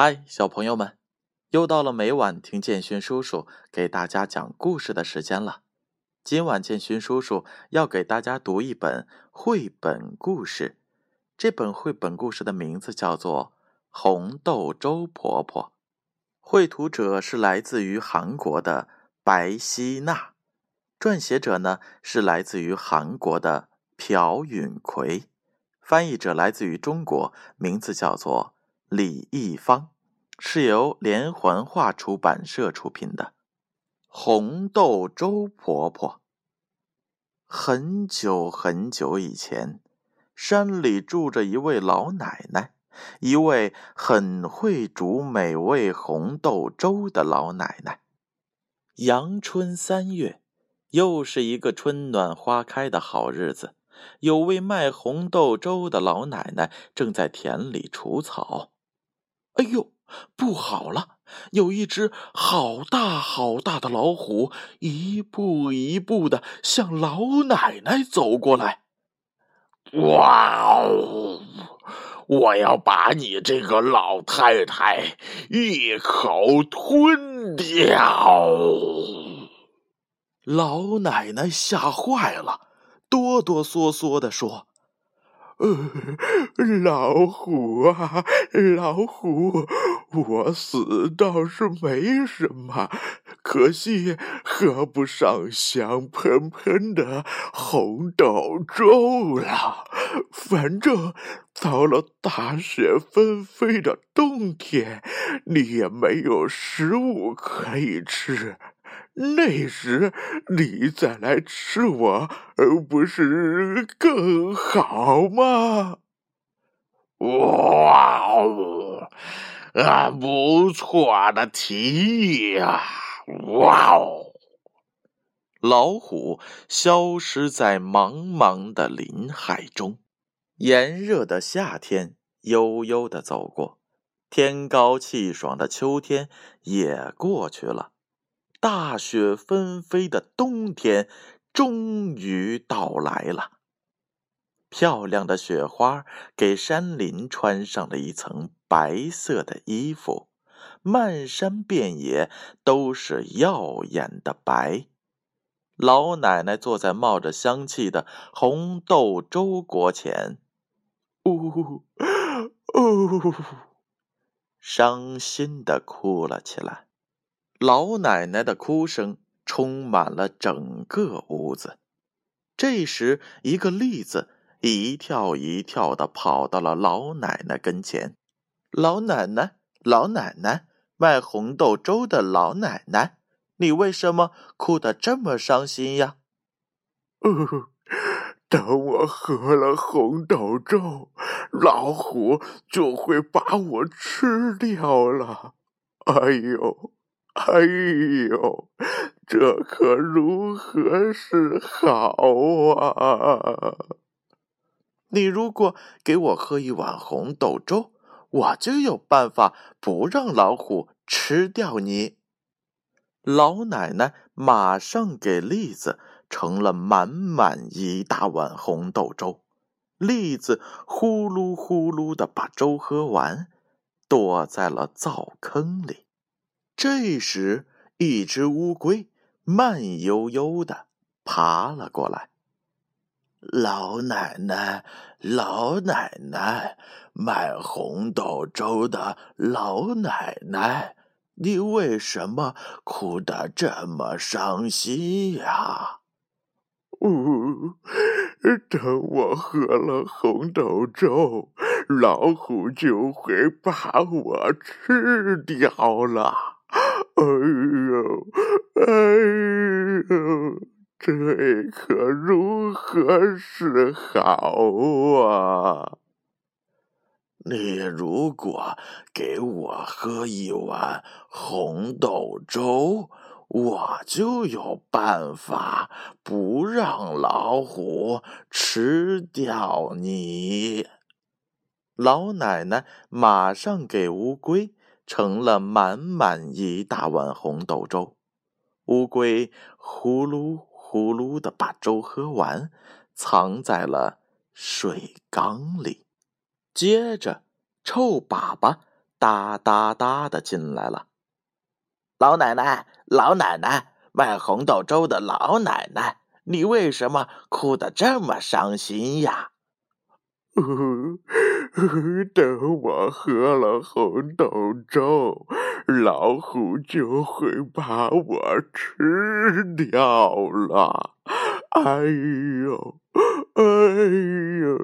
嗨，小朋友们，又到了每晚听建勋叔叔给大家讲故事的时间了。今晚建勋叔叔要给大家读一本绘本故事，这本绘本故事的名字叫做《红豆粥婆婆》，绘图者是来自于韩国的白希娜，撰写者呢是来自于韩国的朴允奎，翻译者来自于中国，名字叫做。李易芳是由连环画出版社出品的《红豆粥婆婆》。很久很久以前，山里住着一位老奶奶，一位很会煮美味红豆粥的老奶奶。阳春三月，又是一个春暖花开的好日子。有位卖红豆粥的老奶奶正在田里除草。哎呦，不好了！有一只好大好大的老虎，一步一步的向老奶奶走过来。哇哦！我要把你这个老太太一口吞掉！老奶奶吓坏了，哆哆嗦嗦的说。呃，老虎啊，老虎，我死倒是没什么，可惜喝不上香喷喷的红豆粥了。反正到了大雪纷飞的冬天，你也没有食物可以吃。那时你再来吃我，而不是更好吗？哇哦，啊，不错的提议啊！哇哦，老虎消失在茫茫的林海中，炎热的夏天悠悠的走过，天高气爽的秋天也过去了。大雪纷飞的冬天终于到来了。漂亮的雪花给山林穿上了一层白色的衣服，漫山遍野都是耀眼的白。老奶奶坐在冒着香气的红豆粥锅前，呜呜，伤心的哭了起来。老奶奶的哭声充满了整个屋子。这时，一个栗子一跳一跳的跑到了老奶奶跟前。老奶奶，老奶奶，卖红豆粥的老奶奶，你为什么哭得这么伤心呀？呃，等我喝了红豆粥，老虎就会把我吃掉了。哎呦！哎呦，这可如何是好啊！你如果给我喝一碗红豆粥，我就有办法不让老虎吃掉你。老奶奶马上给栗子盛了满满一大碗红豆粥，栗子呼噜呼噜的把粥喝完，躲在了灶坑里。这时，一只乌龟慢悠悠的爬了过来。老奶奶，老奶奶，卖红豆粥的老奶奶，你为什么哭得这么伤心呀？呜，等我喝了红豆粥，老虎就会把我吃掉了。哎呦，哎呦，这可如何是好啊？你如果给我喝一碗红豆粥，我就有办法不让老虎吃掉你。老奶奶马上给乌龟。盛了满满一大碗红豆粥，乌龟呼噜呼噜的把粥喝完，藏在了水缸里。接着，臭粑粑哒哒哒的进来了。老奶奶，老奶奶，卖红豆粥的老奶奶，你为什么哭得这么伤心呀？等我喝了红豆粥，老虎就会把我吃掉了。哎呦，哎呦，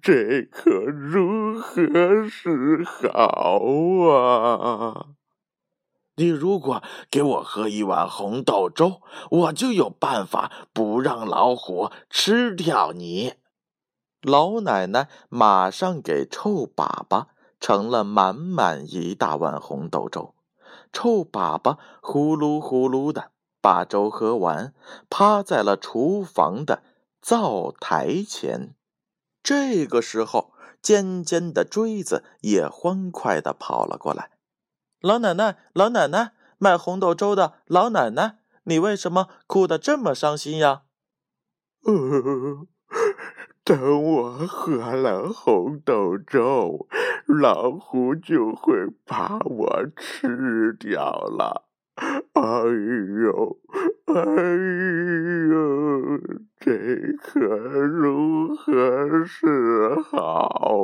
这可如何是好啊？你如果给我喝一碗红豆粥，我就有办法不让老虎吃掉你。老奶奶马上给臭粑粑盛了满满一大碗红豆粥。臭粑粑呼噜呼噜的把粥喝完，趴在了厨房的灶台前。这个时候，尖尖的锥子也欢快的跑了过来。老奶奶，老奶奶，卖红豆粥的老奶奶，你为什么哭得这么伤心呀？呃，等我喝了红豆粥，老虎就会把我吃掉了。哎呦，哎呦，这可如何是好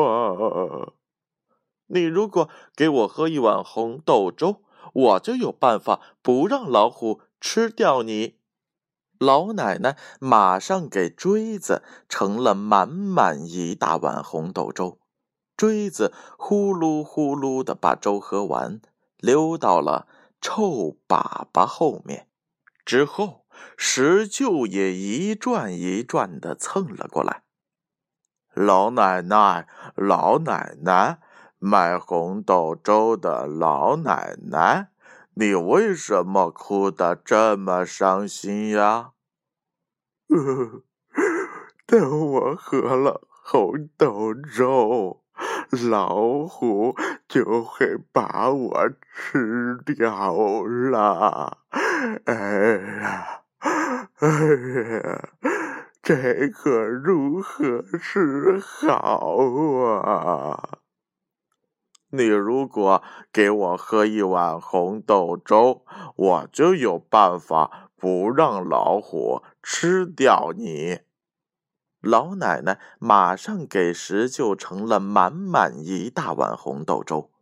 啊？你如果给我喝一碗红豆粥，我就有办法不让老虎吃掉你。老奶奶马上给锥子盛了满满一大碗红豆粥，锥子呼噜呼噜的把粥喝完，溜到了臭粑粑后面。之后，石臼也一转一转的蹭了过来。老奶奶，老奶奶。卖红豆粥的老奶奶，你为什么哭得这么伤心呀？等我喝了红豆粥，老虎就会把我吃掉了。哎呀，哎呀，这可如何是好啊？你如果给我喝一碗红豆粥，我就有办法不让老虎吃掉你。老奶奶马上给石臼盛了满满一大碗红豆粥，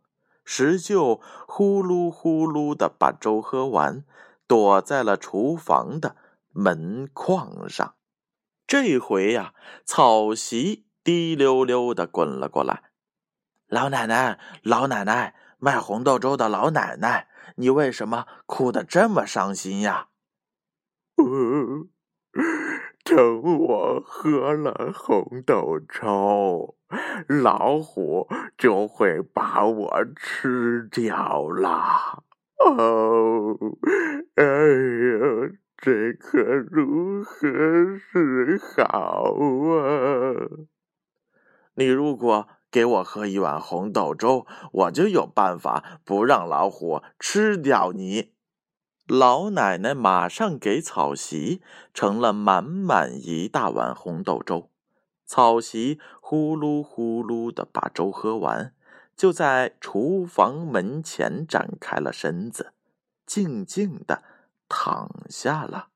石臼呼噜呼噜的把粥喝完，躲在了厨房的门框上。这回呀，草席滴溜溜的滚了过来。老奶奶，老奶奶，卖红豆粥的老奶奶，你为什么哭得这么伤心呀？等我喝了红豆粥，老虎就会把我吃掉了。哦，哎呀，这可如何是好啊？你如果……给我喝一碗红豆粥，我就有办法不让老虎吃掉你。老奶奶马上给草席盛了满满一大碗红豆粥，草席呼噜呼噜的把粥喝完，就在厨房门前展开了身子，静静的躺下了。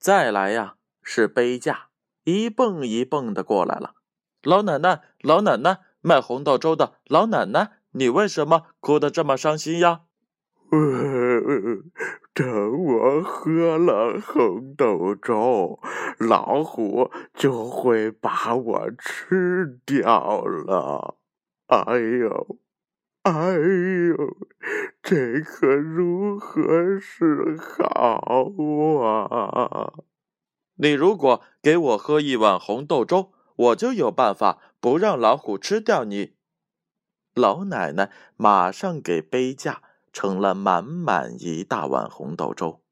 再来呀，是杯架，一蹦一蹦的过来了。老奶奶，老奶奶。卖红豆粥的老奶奶，你为什么哭得这么伤心呀？等我喝了红豆粥，老虎就会把我吃掉了。哎呦，哎呦，这可如何是好啊？你如果给我喝一碗红豆粥，我就有办法。不让老虎吃掉你，老奶奶马上给杯架盛了满满一大碗红豆粥，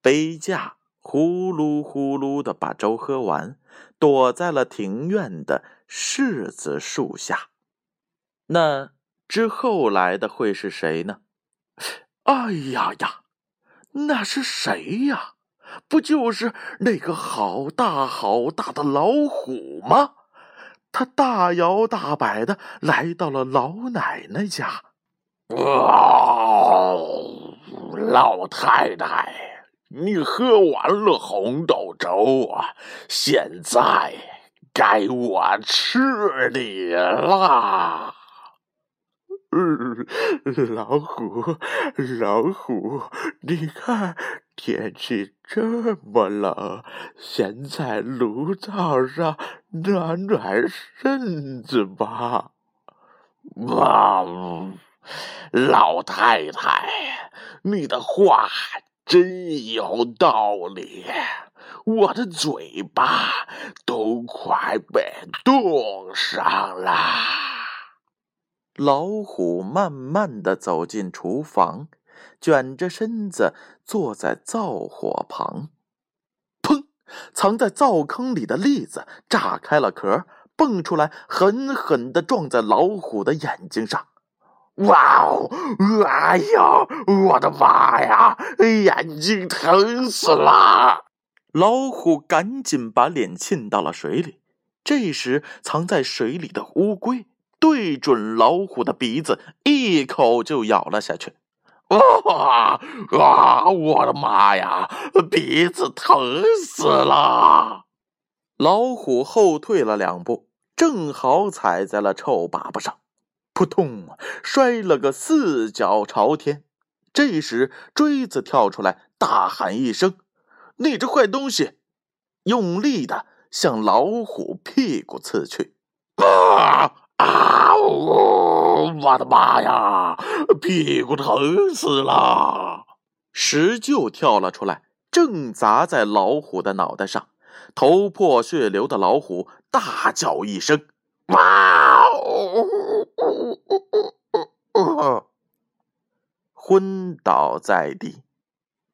杯架呼噜呼噜的把粥喝完，躲在了庭院的柿子树下。那之后来的会是谁呢？哎呀呀，那是谁呀？不就是那个好大好大的老虎吗？他大摇大摆的来到了老奶奶家。哦，老太太，你喝完了红豆粥啊，现在该我吃你了。嗯，老虎，老虎，你看天气这么冷，先在炉灶上暖暖身子吧。哇，老太太，你的话真有道理，我的嘴巴都快被冻上了。老虎慢慢的走进厨房，卷着身子坐在灶火旁。砰！藏在灶坑里的栗子炸开了壳，蹦出来，狠狠的撞在老虎的眼睛上。哇哦！哎呀，我的妈呀，眼睛疼死了！老虎赶紧把脸浸到了水里。这时，藏在水里的乌龟。对准老虎的鼻子，一口就咬了下去。啊 啊！我的妈呀，鼻子疼死了！老虎后退了两步，正好踩在了臭粑粑上，扑通，摔了个四脚朝天。这时，锥子跳出来，大喊一声：“你这坏东西！”用力的向老虎屁股刺去。啊！啊呜！我的妈呀，屁股疼死了！石臼跳了出来，正砸在老虎的脑袋上。头破血流的老虎大叫一声：“哇！”昏倒在地。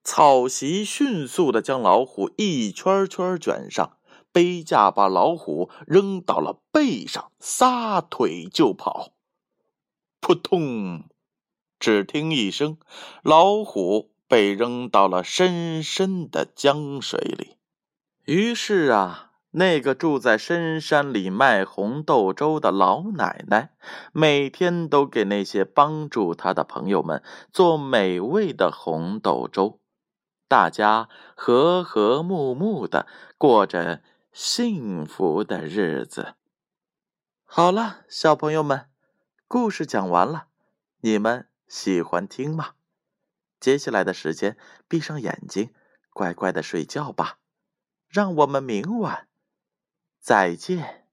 草席迅速的将老虎一圈圈卷上。背架把老虎扔到了背上，撒腿就跑。扑通！只听一声，老虎被扔到了深深的江水里。于是啊，那个住在深山里卖红豆粥的老奶奶，每天都给那些帮助她的朋友们做美味的红豆粥。大家和和睦睦的过着。幸福的日子。好了，小朋友们，故事讲完了，你们喜欢听吗？接下来的时间，闭上眼睛，乖乖的睡觉吧。让我们明晚再见。